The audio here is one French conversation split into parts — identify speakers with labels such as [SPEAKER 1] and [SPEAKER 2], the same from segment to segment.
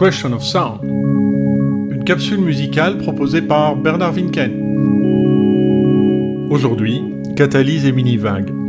[SPEAKER 1] Question of Sound, une capsule musicale proposée par Bernard Winken. Aujourd'hui, Catalyse et Mini-Vague.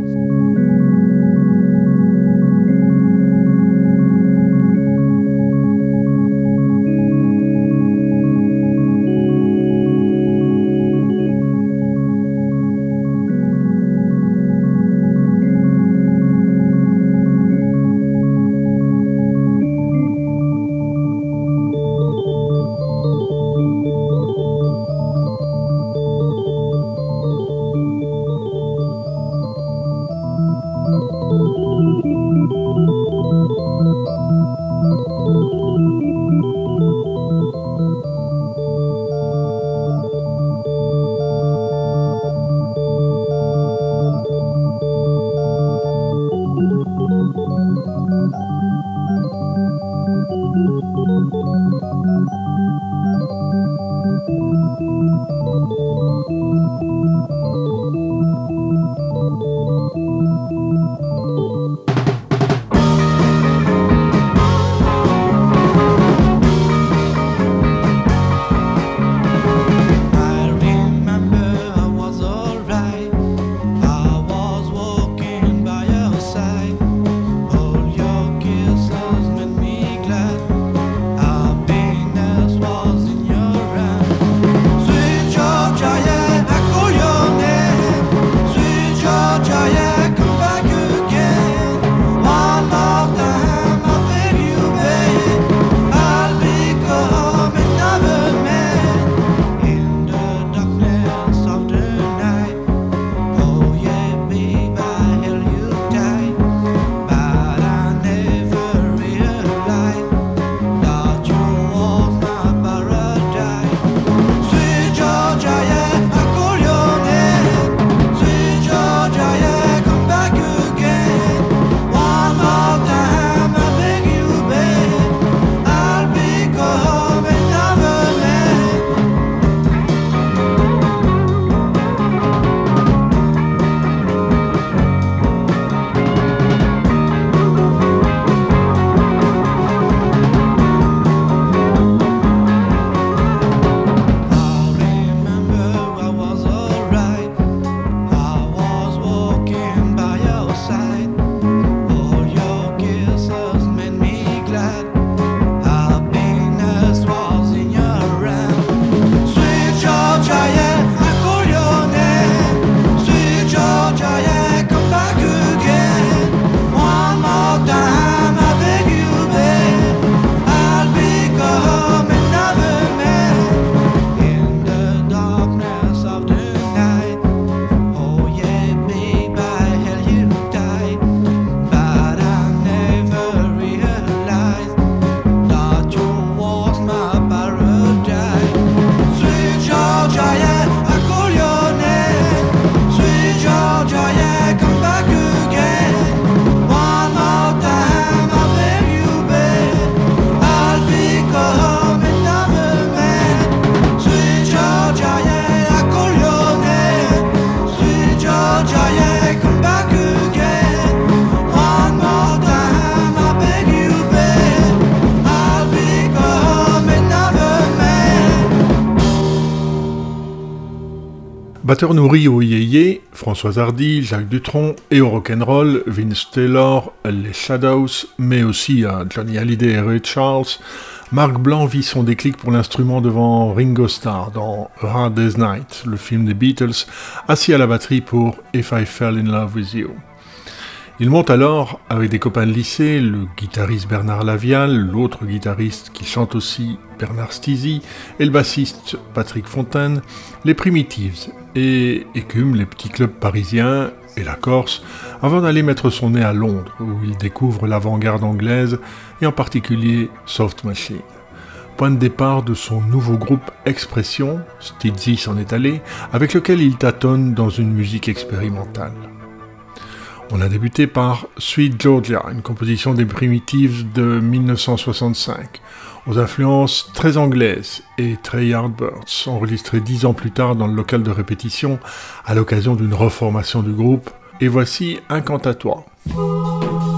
[SPEAKER 1] Batteur nourri au yéyé, François Hardy, Jacques Dutronc et au rock'n'roll, Vince Taylor, les Shadows, mais aussi à Johnny Hallyday et Ray Charles, Marc Blanc vit son déclic pour l'instrument devant Ringo Starr dans Hard Day's Night, le film des Beatles, assis à la batterie pour If I Fell in Love with You. Il monte alors avec des copains de lycée, le guitariste Bernard Lavial, l'autre guitariste qui chante aussi Bernard Stizy, et le bassiste Patrick Fontaine, les Primitives, et écume les petits clubs parisiens et la Corse, avant d'aller mettre son nez à Londres, où il découvre l'avant-garde anglaise, et en particulier Soft Machine. Point de départ de son nouveau groupe Expression, Stizy s'en est allé, avec lequel il tâtonne dans une musique expérimentale. On a débuté par Sweet Georgia, une composition des Primitives de 1965, aux influences très anglaises et très Yardbirds, enregistrées dix ans plus tard dans le local de répétition à l'occasion d'une reformation du groupe. Et voici Incantatoire.
[SPEAKER 2] devant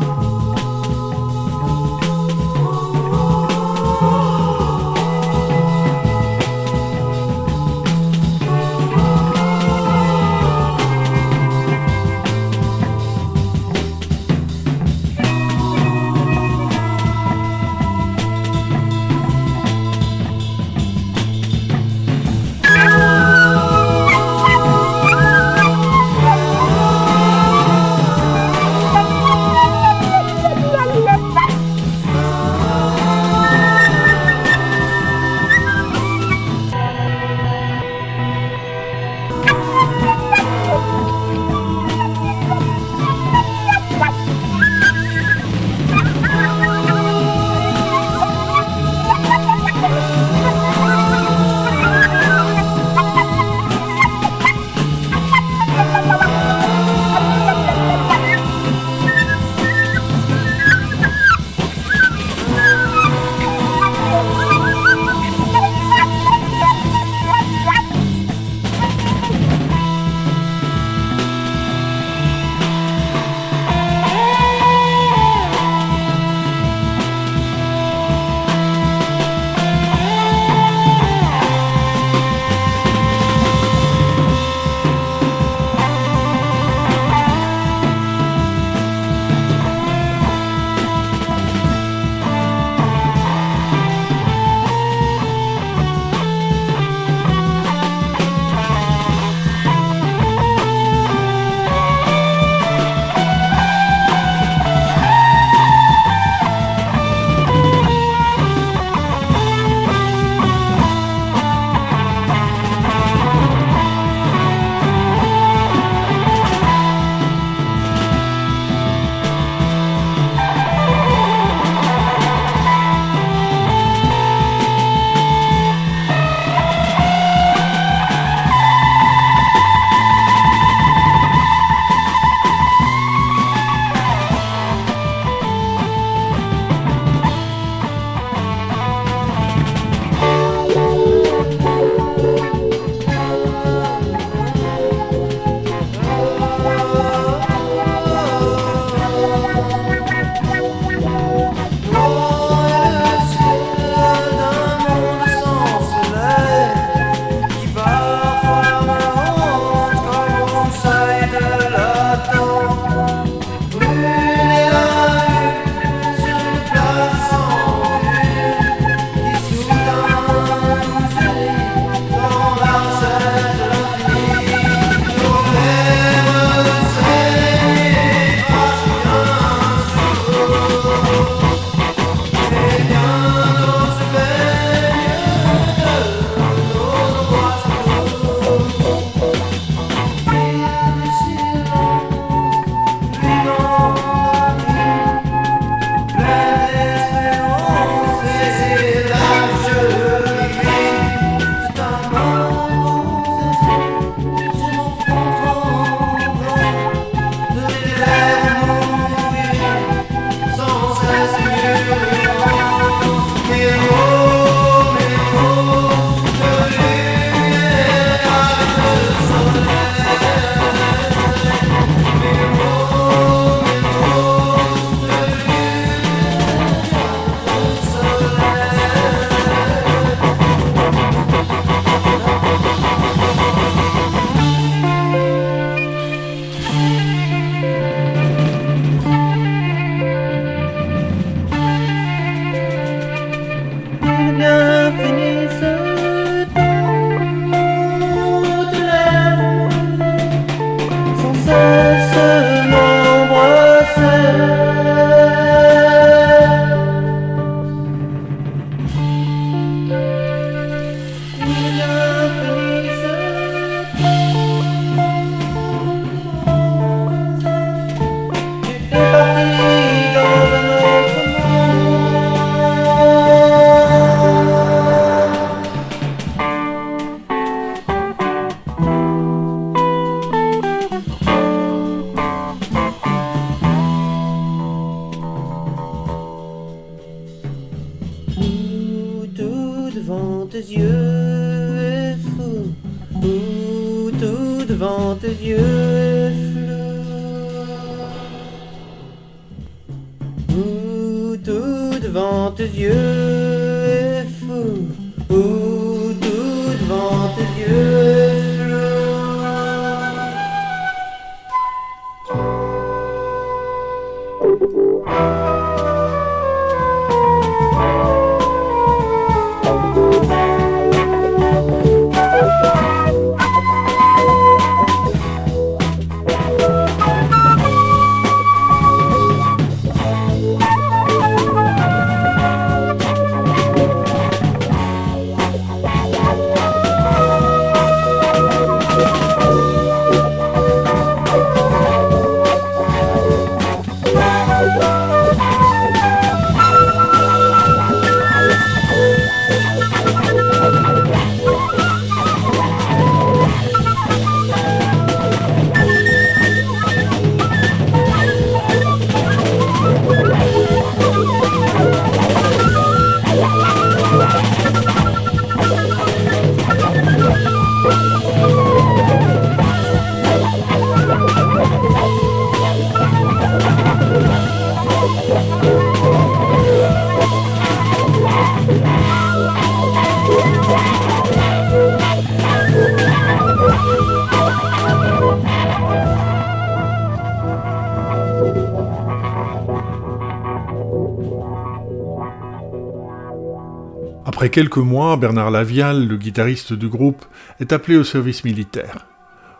[SPEAKER 3] quelques mois, Bernard Lavial, le guitariste du groupe, est appelé au service militaire.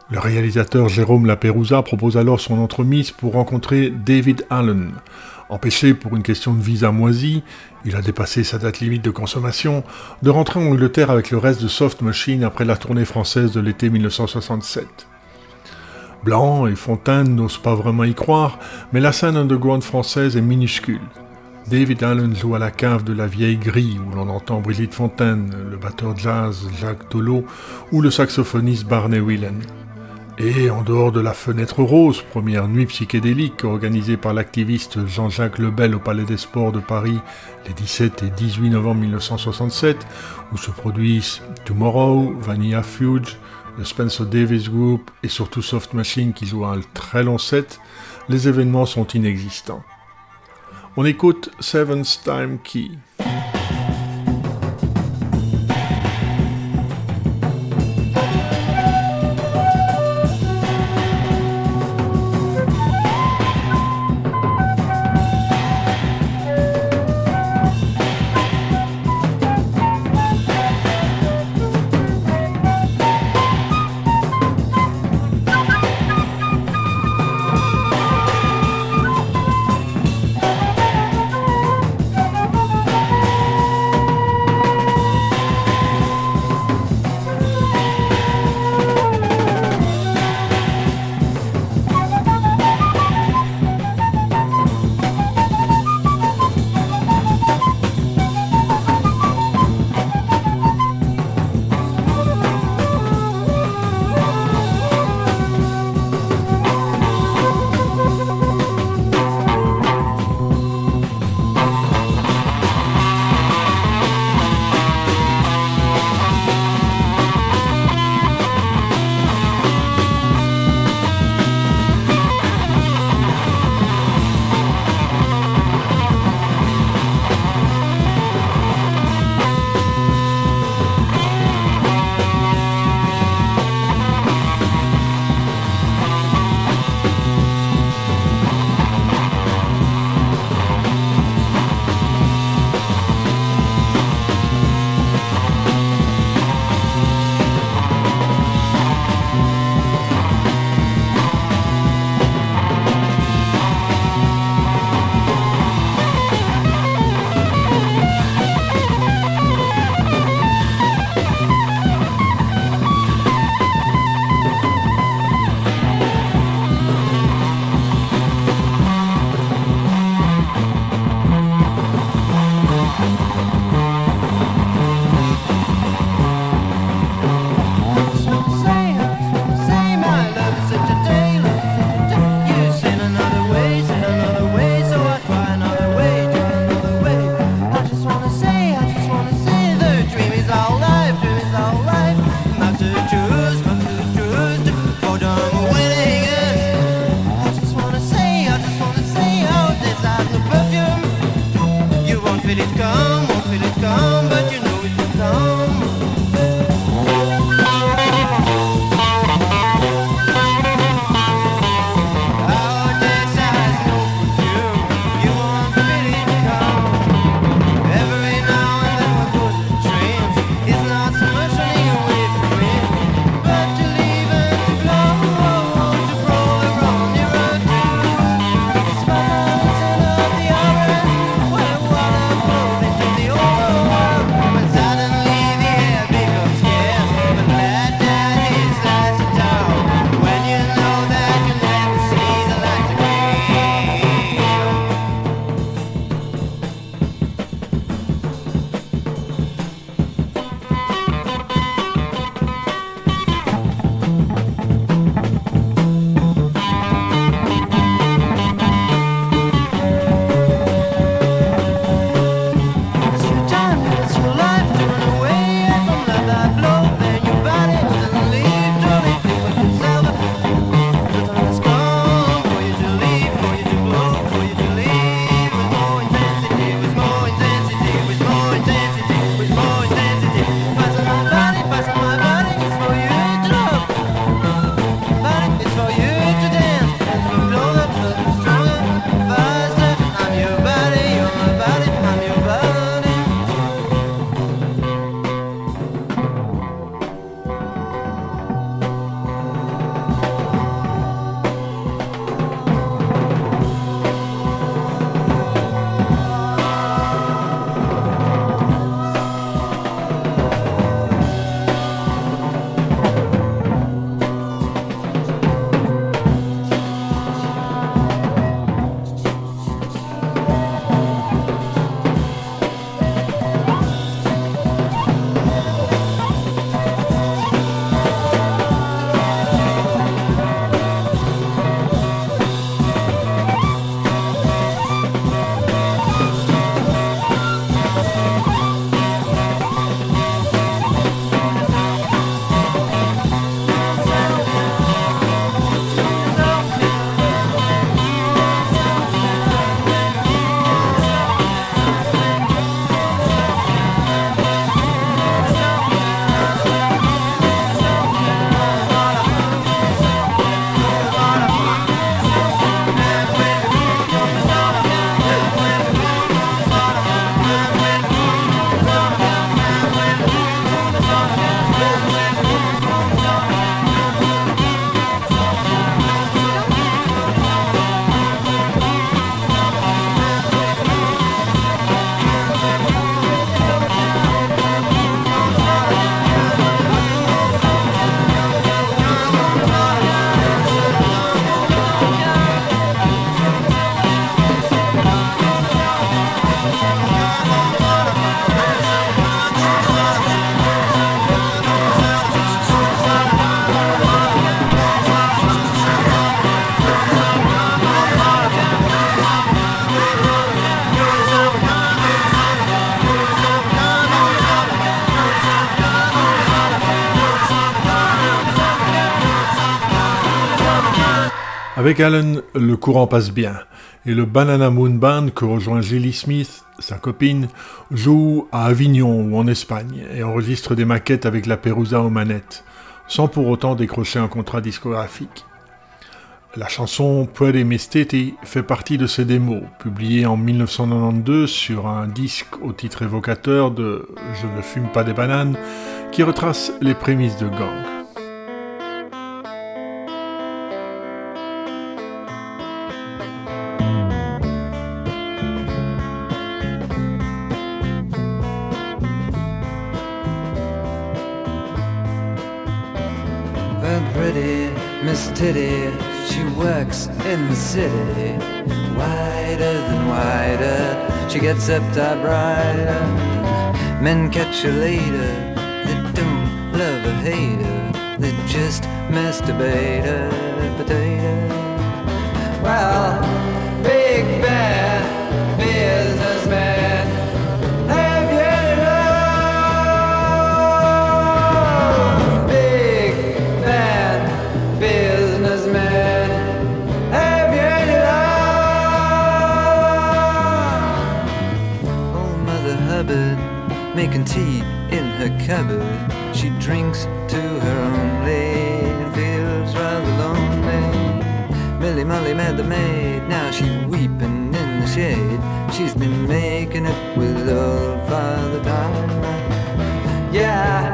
[SPEAKER 3] Le réalisateur Jérôme Laperouza propose alors son entremise pour rencontrer David Allen. Empêché pour une question de visa moisi, il a dépassé sa date limite de consommation, de rentrer en Angleterre avec le reste de Soft Machine après la tournée française de l'été 1967. Blanc et Fontaine n'osent pas vraiment y croire, mais la scène underground française est minuscule. David Allen joue à la cave de la vieille grille où l'on entend Brigitte Fontaine, le batteur jazz Jacques Tolo ou le saxophoniste Barney Whelan. Et en dehors de la Fenêtre Rose, première nuit psychédélique organisée par l'activiste Jean-Jacques Lebel au Palais des Sports de Paris les 17 et 18 novembre 1967, où se produisent Tomorrow, Vanilla Fuge, le Spencer Davis Group et surtout Soft Machine qui joue un très long set, les événements sont inexistants. On écoute Seventh Time Key. Avec Allen, le courant passe bien, et le Banana Moon Band que rejoint Gilly Smith, sa copine, joue à Avignon ou en Espagne et enregistre des maquettes avec la Perusa aux manettes, sans pour autant décrocher un contrat discographique. La chanson Pretty Titty fait partie de ces démos, publiées en 1992 sur un disque au titre évocateur de Je ne fume pas des bananes, qui retrace les prémices de Gang.
[SPEAKER 4] Titty, she works in the city. Wider than wider, she gets up rider. Men catch her later, they don't love or hate her, they just masturbate her potato. Well, cupboard. She drinks to her only and feels rather lonely. Millie Molly met the maid, now she's weeping in the shade. She's been making it with old Father Time. Yeah,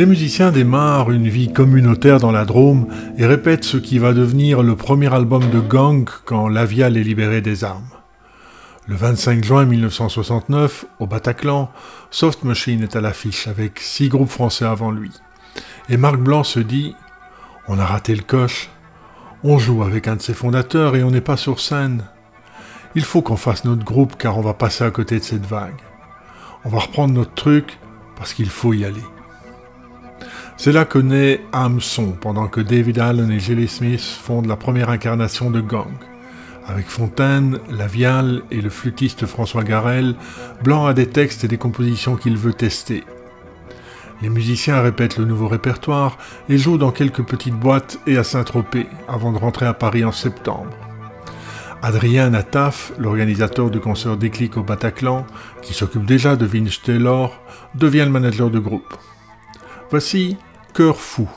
[SPEAKER 3] Les musiciens démarrent une vie communautaire dans la Drôme et répètent ce qui va devenir le premier album de gang quand Lavial est libéré des armes. Le 25 juin 1969, au Bataclan, Soft Machine est à l'affiche avec six groupes français avant lui. Et Marc Blanc se dit On a raté le coche, on joue avec un de ses fondateurs et on n'est pas sur scène. Il faut qu'on fasse notre groupe car on va passer à côté de cette vague. On va reprendre notre truc parce qu'il faut y aller. C'est là que naît Hameçon, pendant que David Allen et Jelly Smith fondent la première incarnation de Gang. Avec Fontaine, Lavial et le flûtiste François Garel, Blanc a des textes et des compositions qu'il veut tester. Les musiciens répètent le nouveau répertoire et jouent dans quelques petites boîtes et à Saint-Tropez, avant de rentrer à Paris en septembre. Adrien Nataf, l'organisateur du concert Déclic au Bataclan, qui s'occupe déjà de Vince Taylor, devient le manager de groupe. Voici Cœur fou.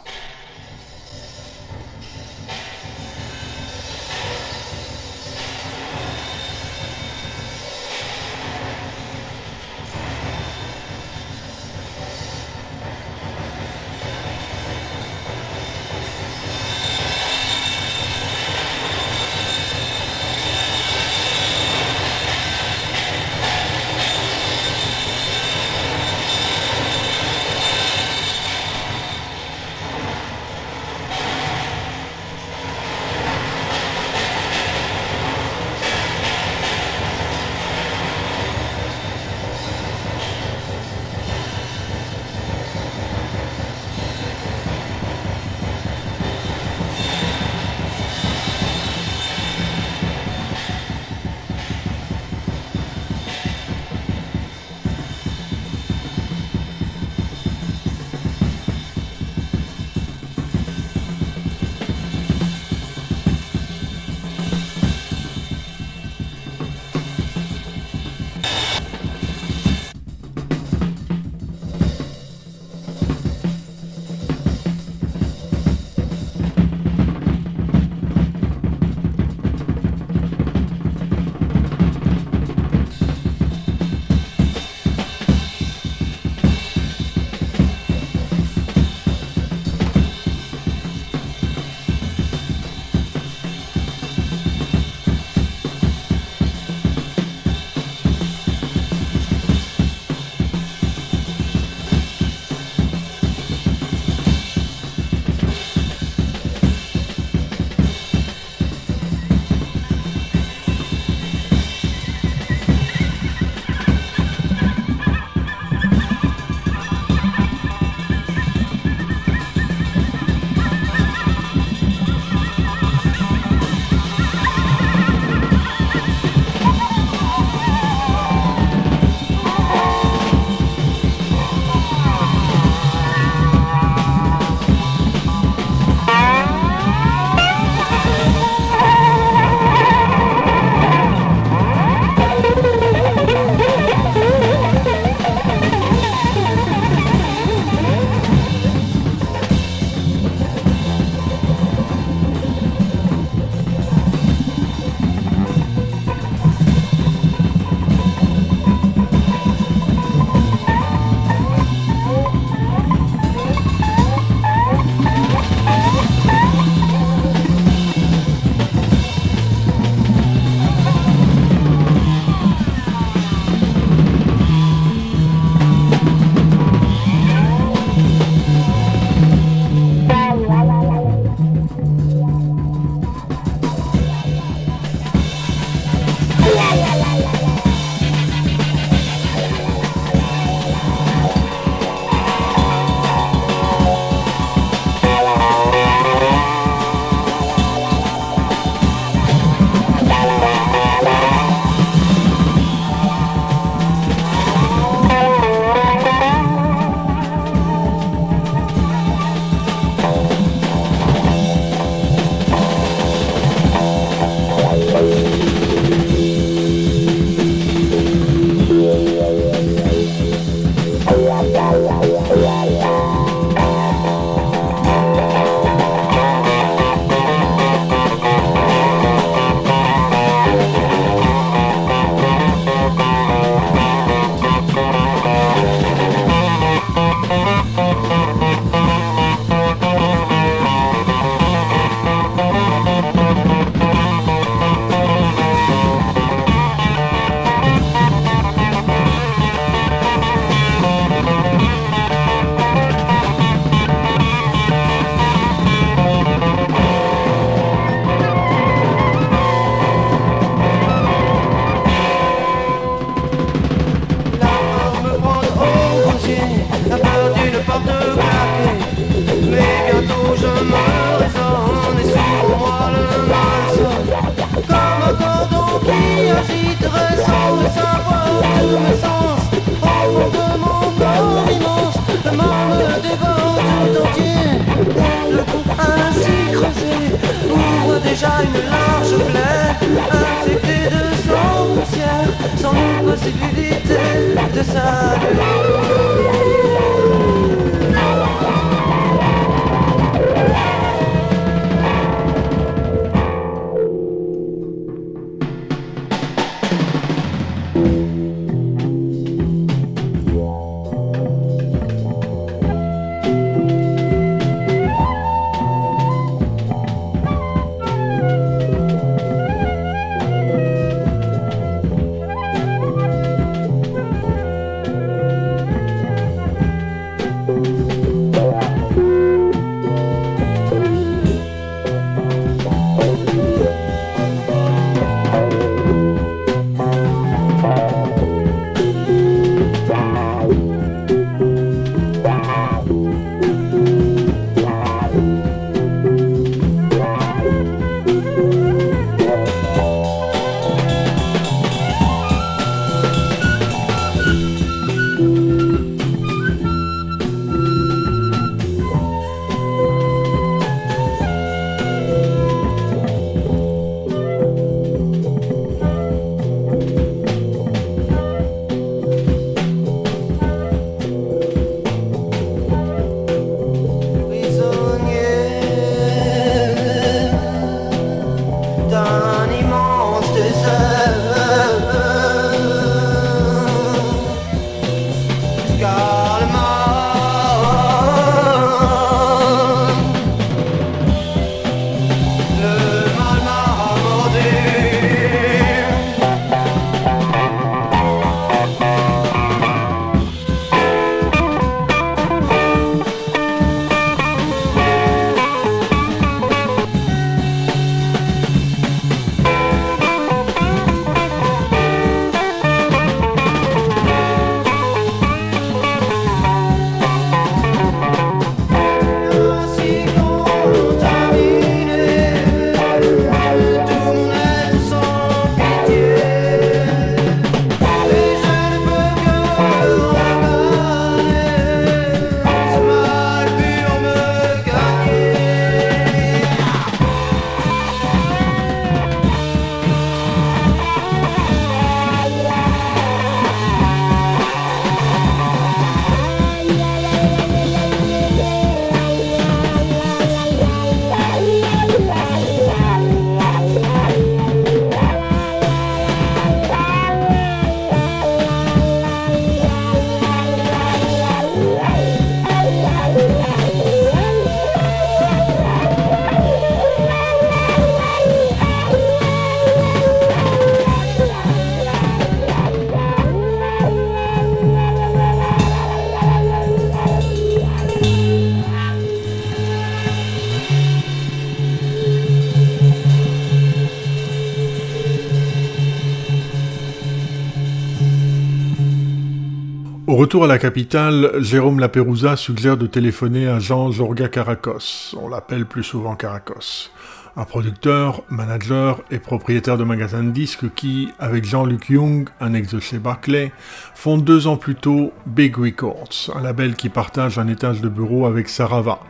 [SPEAKER 3] Retour à la capitale, Jérôme Laperouza suggère de téléphoner à Jean Jorga Caracos. On l'appelle plus souvent Caracos. Un producteur, manager et propriétaire de magasin de disques qui, avec Jean-Luc Young, un ex de chez Barclay, fonde deux ans plus tôt Big Records, un label qui partage un étage de bureau avec Sarava,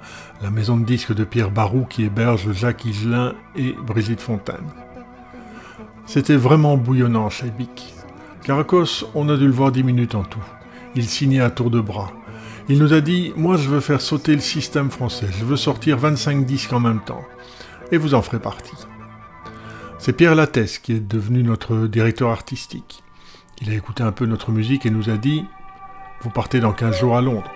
[SPEAKER 3] la maison de disques de Pierre Barou qui héberge Jacques Higelin et Brigitte Fontaine. C'était vraiment bouillonnant chez Bic. Caracos, on a dû le voir dix minutes en tout. Il signait à tour de bras. Il nous a dit Moi, je veux faire sauter le système français. Je veux sortir 25 disques en même temps. Et vous en ferez partie. C'est Pierre Lattès qui est devenu notre directeur artistique. Il a écouté un peu notre musique et nous a dit Vous partez dans 15 jours à Londres.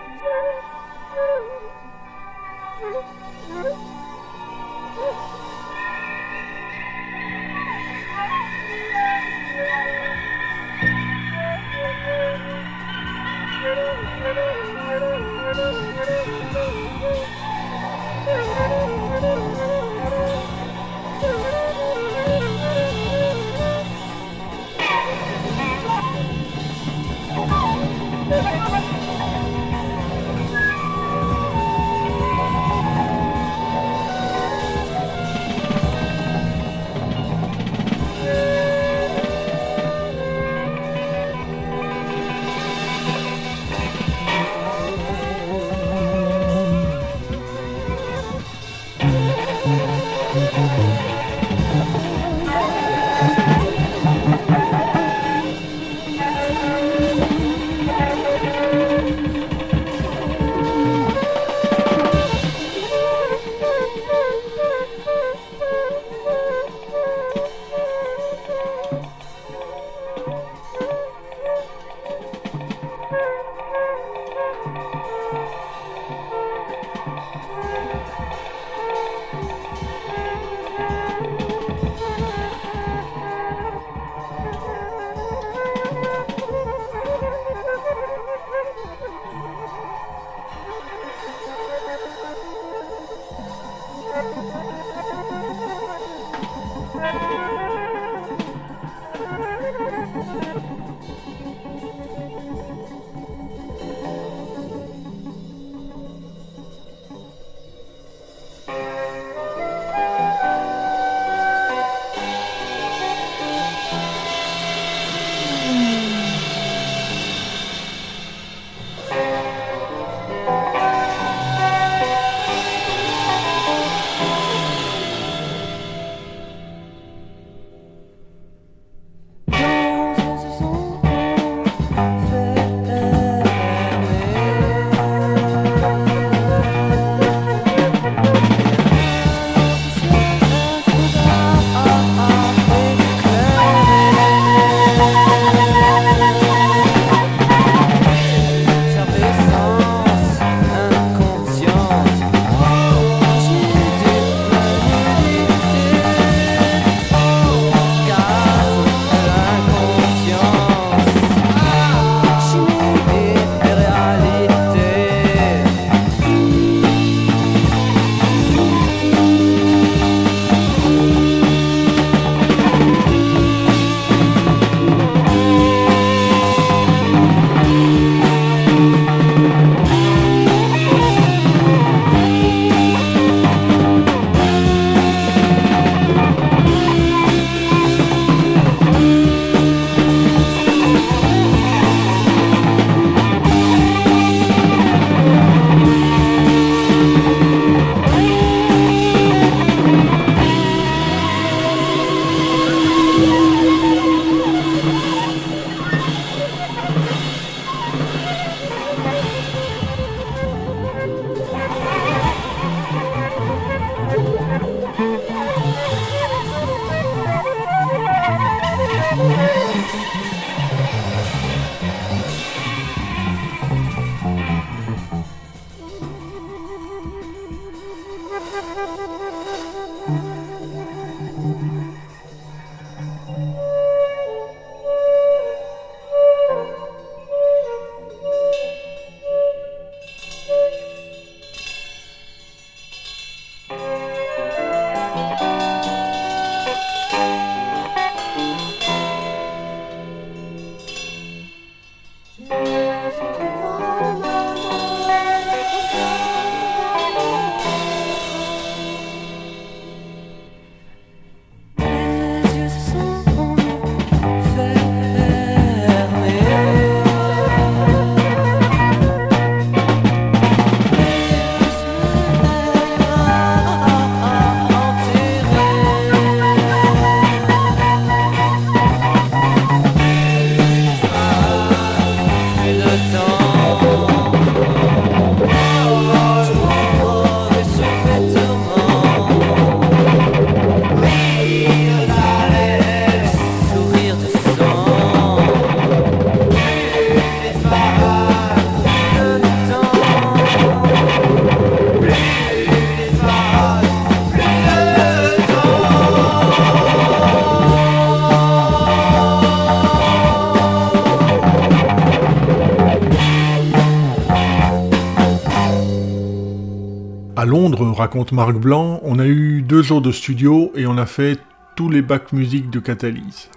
[SPEAKER 3] Raconte Marc Blanc, on a eu deux jours de studio et on a fait tous les bacs musique de Catalyse.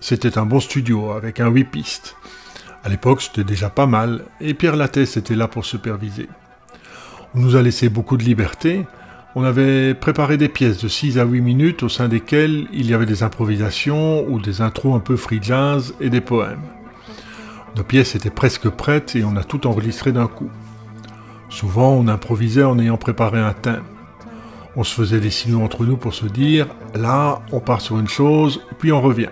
[SPEAKER 3] C'était un bon studio avec un 8 pistes. À l'époque, c'était déjà pas mal et Pierre Lattès était là pour superviser. On nous a laissé beaucoup de liberté. On avait préparé des pièces de 6 à 8 minutes au sein desquelles il y avait des improvisations ou des intros un peu free jazz et des poèmes. Nos pièces étaient presque prêtes et on a tout enregistré d'un coup. Souvent, on improvisait en ayant préparé un thème. On se faisait des signaux entre nous pour se dire là, on part sur une chose, puis on revient.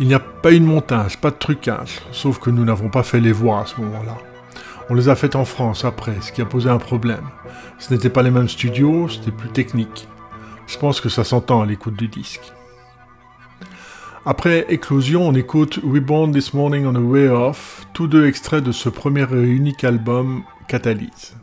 [SPEAKER 3] Il n'y a pas eu de montage, pas de trucage, sauf que nous n'avons pas fait les voix à ce moment-là. On les a faites en France après, ce qui a posé un problème. Ce n'étaient pas les mêmes studios, c'était plus technique. Je pense que ça s'entend à l'écoute du disque. Après Éclosion, on écoute Reborn This Morning on the Way Off, tous deux extraits de ce premier et unique album Catalyse.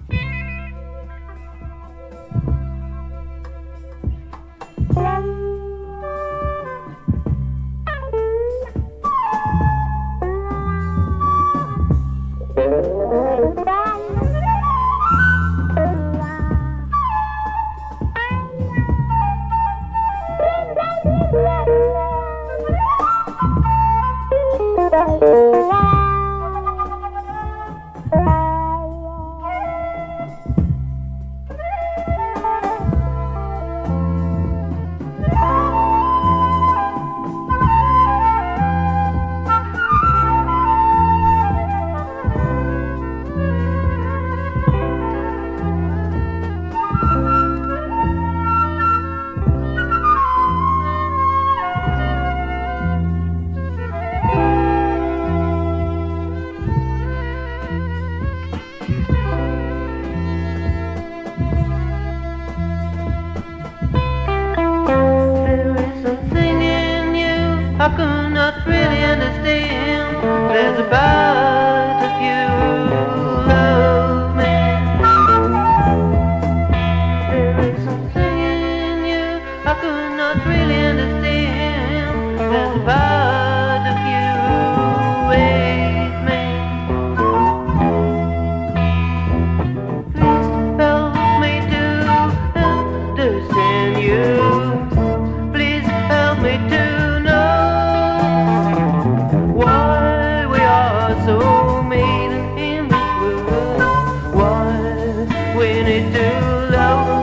[SPEAKER 2] Love.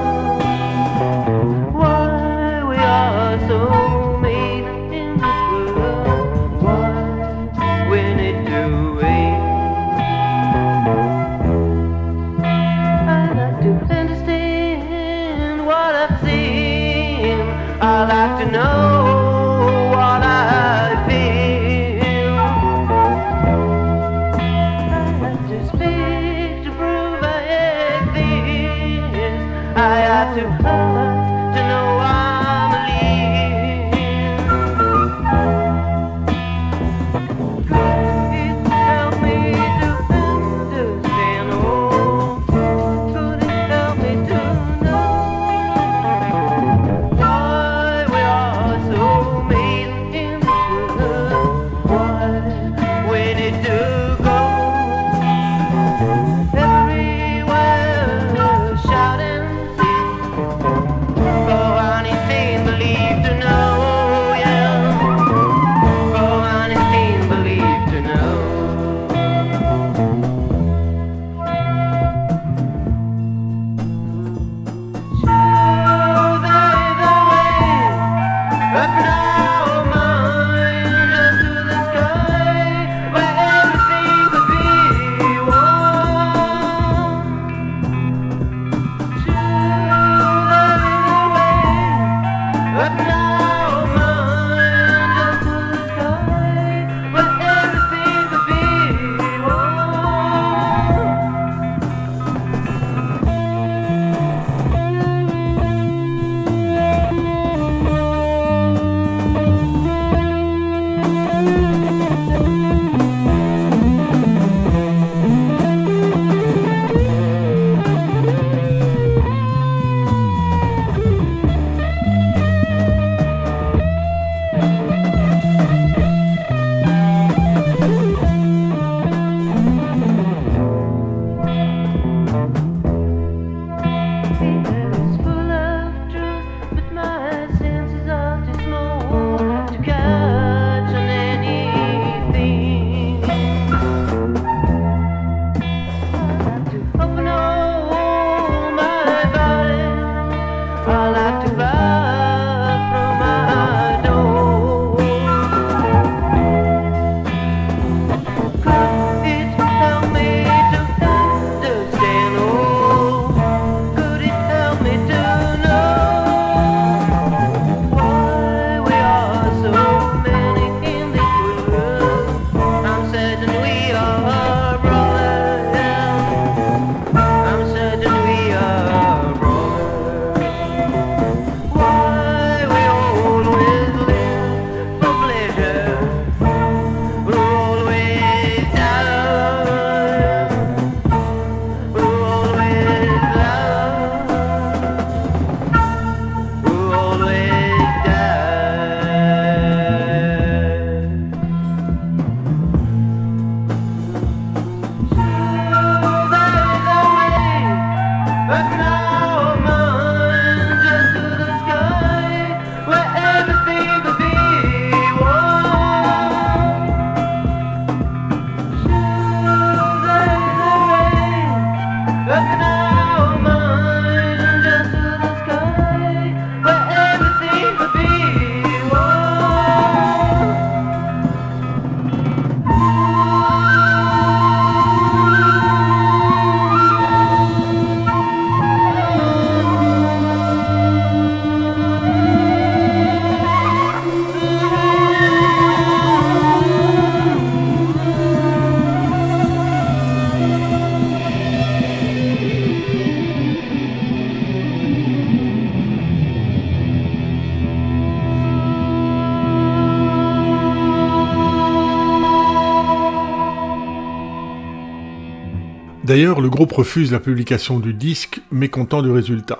[SPEAKER 3] Le groupe refuse la publication du disque, mécontent du résultat.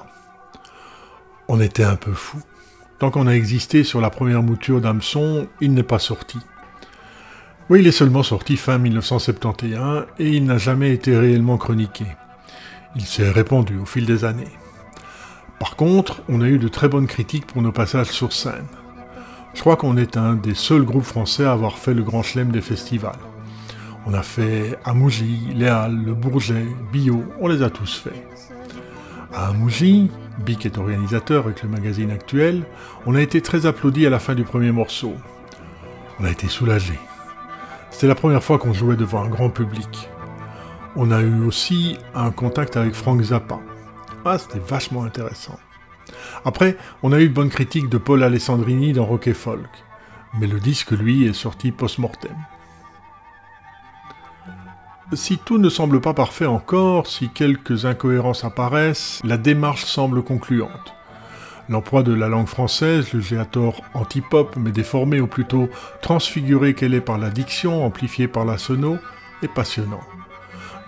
[SPEAKER 3] On était un peu fou. Tant qu'on a existé sur la première mouture d'Hameçon, il n'est pas sorti. Oui, il est seulement sorti fin 1971 et il n'a jamais été réellement chroniqué. Il s'est répandu au fil des années. Par contre, on a eu de très bonnes critiques pour nos passages sur scène. Je crois qu'on est un des seuls groupes français à avoir fait le grand chelem des festivals. On a fait Amougy, Léal, Le Bourget, Bio, on les a tous faits. À Amougy, Bic est organisateur avec le magazine actuel, on a été très applaudis à la fin du premier morceau. On a été soulagés. C'était la première fois qu'on jouait devant un grand public. On a eu aussi un contact avec Frank Zappa. Ah, c'était vachement intéressant. Après, on a eu de bonnes critiques de Paul Alessandrini dans Rock et Folk. Mais le disque, lui, est sorti post-mortem. Si tout ne semble pas parfait encore, si quelques incohérences apparaissent, la démarche semble concluante. L'emploi de la langue française, le à anti-pop mais déformé ou plutôt transfiguré qu'elle est par la diction, amplifiée par la sono, est passionnant.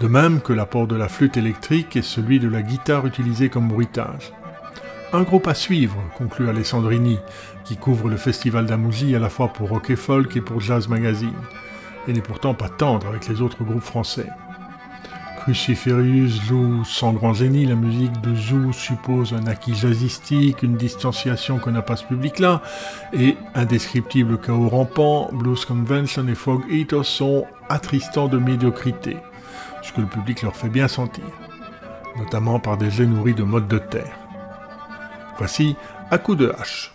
[SPEAKER 3] De même que l'apport de la flûte électrique et celui de la guitare utilisée comme bruitage. Un groupe à suivre, conclut Alessandrini, qui couvre le festival d'Amougy à la fois pour Rock et Folk et pour Jazz Magazine et n'est pourtant pas tendre avec les autres groupes français. Cruciferius joue sans grand génie, la musique de Zou suppose un acquis jazzistique, une distanciation qu'on n'a pas ce public-là, et indescriptible chaos rampant, Blues Convention et Fog Eater sont attristants de médiocrité, ce que le public leur fait bien sentir, notamment par des jets nourris de modes de terre. Voici à coup de hache.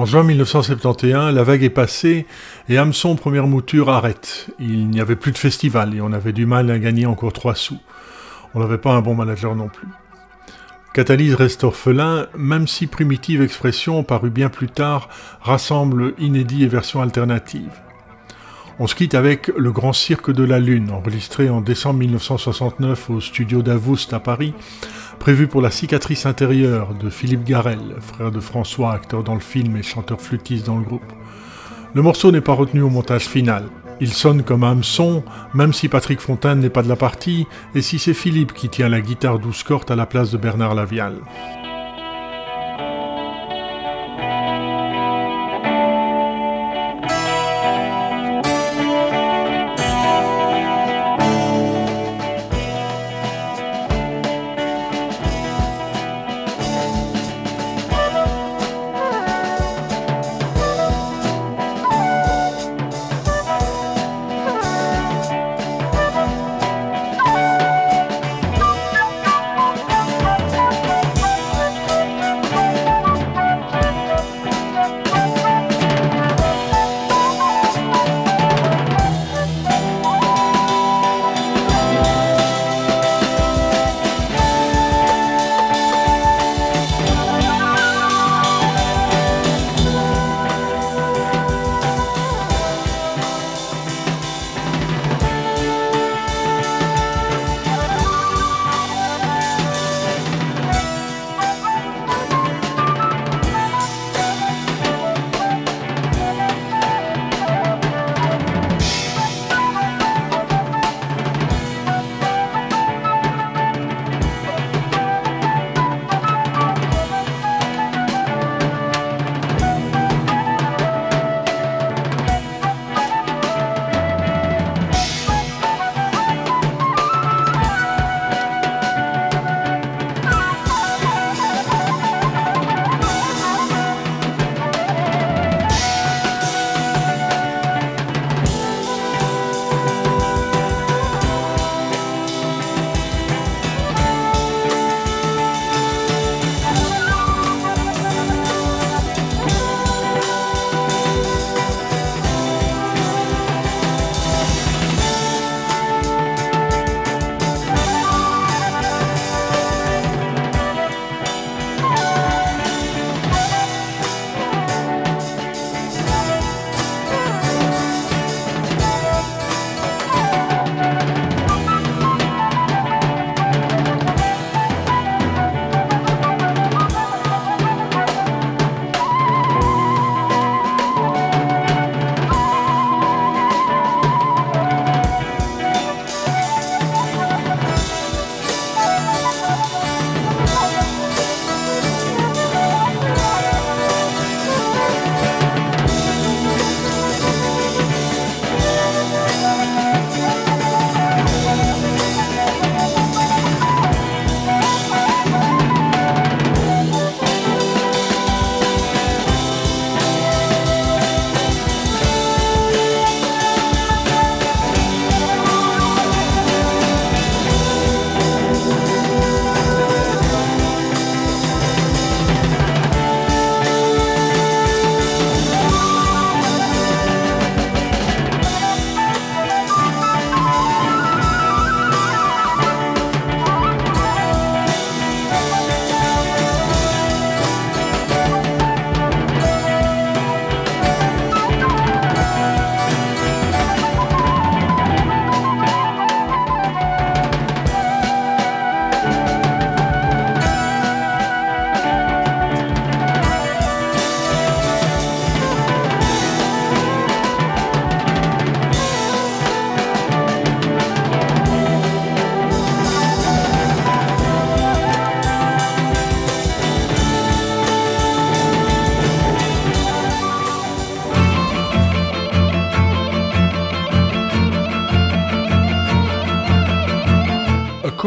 [SPEAKER 3] En juin 1971, la vague est passée et Hameçon Première Mouture arrête. Il n'y avait plus de festival et on avait du mal à gagner encore trois sous. On n'avait pas un bon manager non plus. Catalyse reste orphelin, même si Primitive Expression, paru bien plus tard, rassemble inédits et versions alternatives. On se quitte avec Le Grand Cirque de la Lune, enregistré en décembre 1969 au studio d'Avoust à Paris, prévu pour la cicatrice intérieure de Philippe Garel, frère de François, acteur dans le film et chanteur flûtiste dans le groupe. Le morceau n'est pas retenu au montage final. Il sonne comme un hameçon, même si Patrick Fontaine n'est pas de la partie, et si c'est Philippe qui tient la guitare douce corte à la place de Bernard Lavial.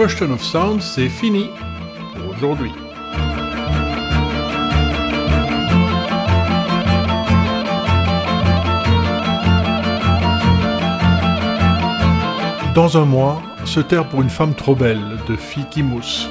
[SPEAKER 3] Question of Sound, c'est fini pour aujourd'hui. Dans un mois, se taire pour une femme trop belle de Fiki Mousse.